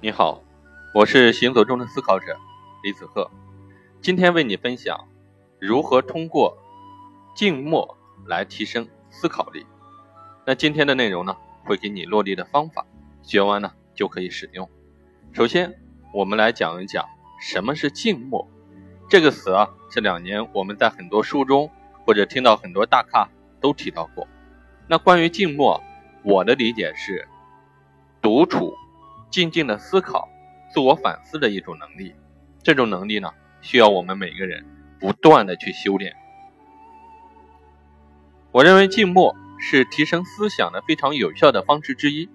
你好，我是行走中的思考者李子鹤，今天为你分享如何通过静默来提升思考力。那今天的内容呢，会给你落地的方法，学完呢就可以使用。首先，我们来讲一讲什么是静默这个词啊，这两年我们在很多书中或者听到很多大咖都提到过。那关于静默，我的理解是独处、静静的思考、自我反思的一种能力。这种能力呢，需要我们每个人不断的去修炼。我认为静默是提升思想的非常有效的方式之一。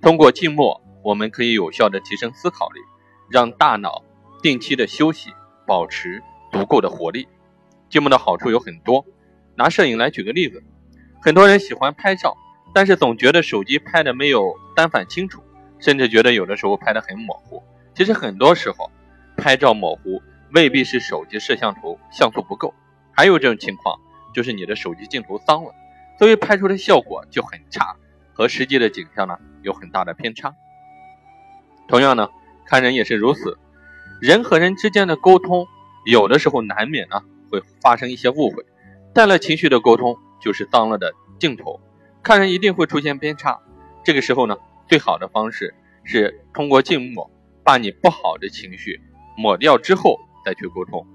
通过静默，我们可以有效的提升思考力，让大脑定期的休息，保持足够的活力。静默的好处有很多，拿摄影来举个例子。很多人喜欢拍照，但是总觉得手机拍的没有单反清楚，甚至觉得有的时候拍的很模糊。其实很多时候，拍照模糊未必是手机摄像头像素不够，还有这种情况就是你的手机镜头脏了，所以拍出的效果就很差，和实际的景象呢有很大的偏差。同样呢，看人也是如此，人和人之间的沟通，有的时候难免呢会发生一些误会，带了情绪的沟通。就是脏了的镜头，看人一定会出现偏差。这个时候呢，最好的方式是通过静默，把你不好的情绪抹掉之后再去沟通。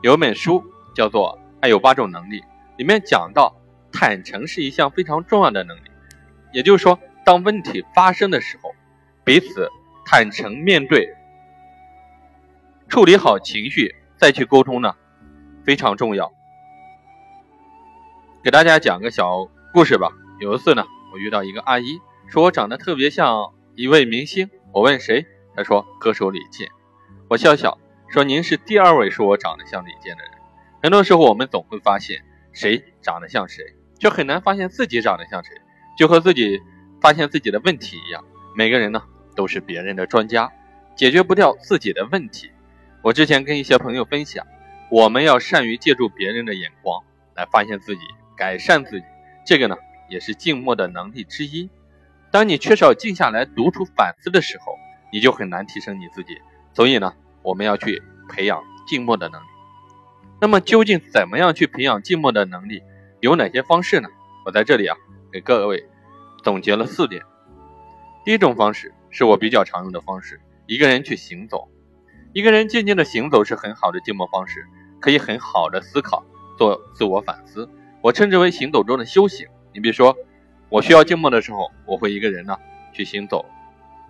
有本书叫做《爱有八种能力》，里面讲到坦诚是一项非常重要的能力。也就是说，当问题发生的时候，彼此坦诚面对，处理好情绪再去沟通呢，非常重要。给大家讲个小故事吧。有一次呢，我遇到一个阿姨，说我长得特别像一位明星。我问谁，他说歌手李健。我笑笑说：“您是第二位说我长得像李健的人。”很多时候我们总会发现谁长得像谁，却很难发现自己长得像谁。就和自己发现自己的问题一样，每个人呢都是别人的专家，解决不掉自己的问题。我之前跟一些朋友分享，我们要善于借助别人的眼光来发现自己。改善自己，这个呢也是静默的能力之一。当你缺少静下来独处反思的时候，你就很难提升你自己。所以呢，我们要去培养静默的能力。那么究竟怎么样去培养静默的能力？有哪些方式呢？我在这里啊给各位总结了四点。第一种方式是我比较常用的方式，一个人去行走。一个人静静的行走是很好的静默方式，可以很好的思考，做自我反思。我称之为行走中的修行。你比如说，我需要静默的时候，我会一个人呢去行走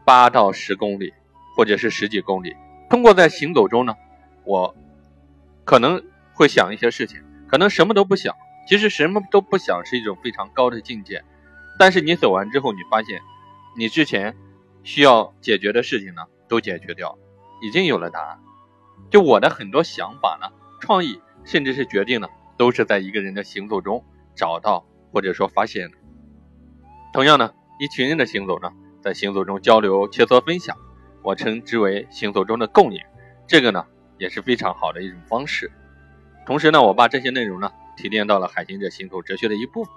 八到十公里，或者是十几公里。通过在行走中呢，我可能会想一些事情，可能什么都不想。其实什么都不想是一种非常高的境界。但是你走完之后，你发现你之前需要解决的事情呢都解决掉，已经有了答案。就我的很多想法呢、创意，甚至是决定呢。都是在一个人的行走中找到或者说发现的。同样呢，一群人的行走呢，在行走中交流、切磋、分享，我称之为行走中的共赢。这个呢，也是非常好的一种方式。同时呢，我把这些内容呢提炼到了海行者行走哲学的一部分。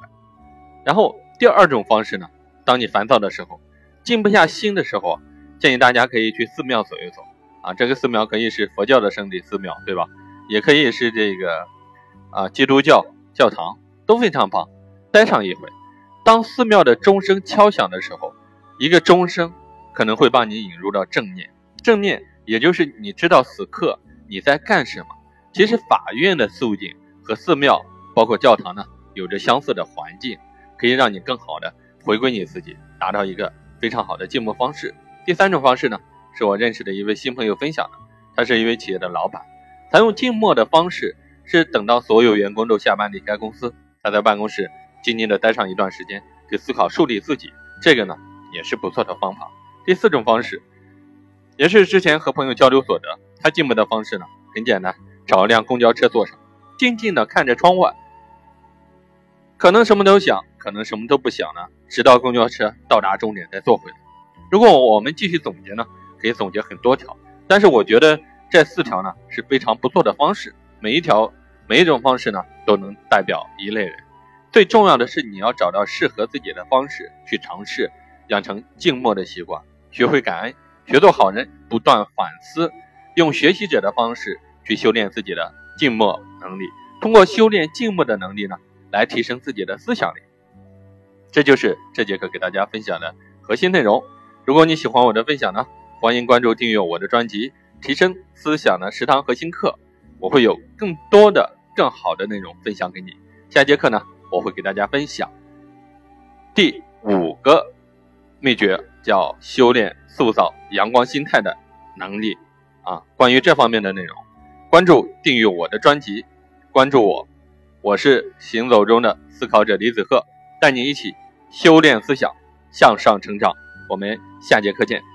然后第二种方式呢，当你烦躁的时候，静不下心的时候，建议大家可以去寺庙走一走啊。这个寺庙可以是佛教的圣地寺庙，对吧？也可以是这个。啊，基督教教堂都非常棒，待上一会。当寺庙的钟声敲响的时候，一个钟声可能会把你引入到正念。正念也就是你知道此刻你在干什么。其实法院的肃静和寺庙，包括教堂呢，有着相似的环境，可以让你更好的回归你自己，达到一个非常好的静默方式。第三种方式呢，是我认识的一位新朋友分享的，他是一位企业的老板，采用静默的方式。是等到所有员工都下班离开公司，他在办公室静静的待上一段时间，去思考树立自己，这个呢也是不错的方法。第四种方式，也是之前和朋友交流所得，他进门的方式呢很简单，找一辆公交车坐上，静静的看着窗外，可能什么都想，可能什么都不想呢，直到公交车到达终点再坐回来。如果我们继续总结呢，可以总结很多条，但是我觉得这四条呢是非常不错的方式。每一条、每一种方式呢，都能代表一类人。最重要的是，你要找到适合自己的方式去尝试，养成静默的习惯，学会感恩，学做好人，不断反思，用学习者的方式去修炼自己的静默能力。通过修炼静默的能力呢，来提升自己的思想力。这就是这节课给大家分享的核心内容。如果你喜欢我的分享呢，欢迎关注订阅我的专辑《提升思想的食堂核心课》，我会有更多的、更好的内容分享给你。下节课呢，我会给大家分享第五个秘诀，叫修炼塑造阳光心态的能力啊。关于这方面的内容，关注订阅我的专辑，关注我，我是行走中的思考者李子鹤，带你一起。修炼思想，向上成长。我们下节课见。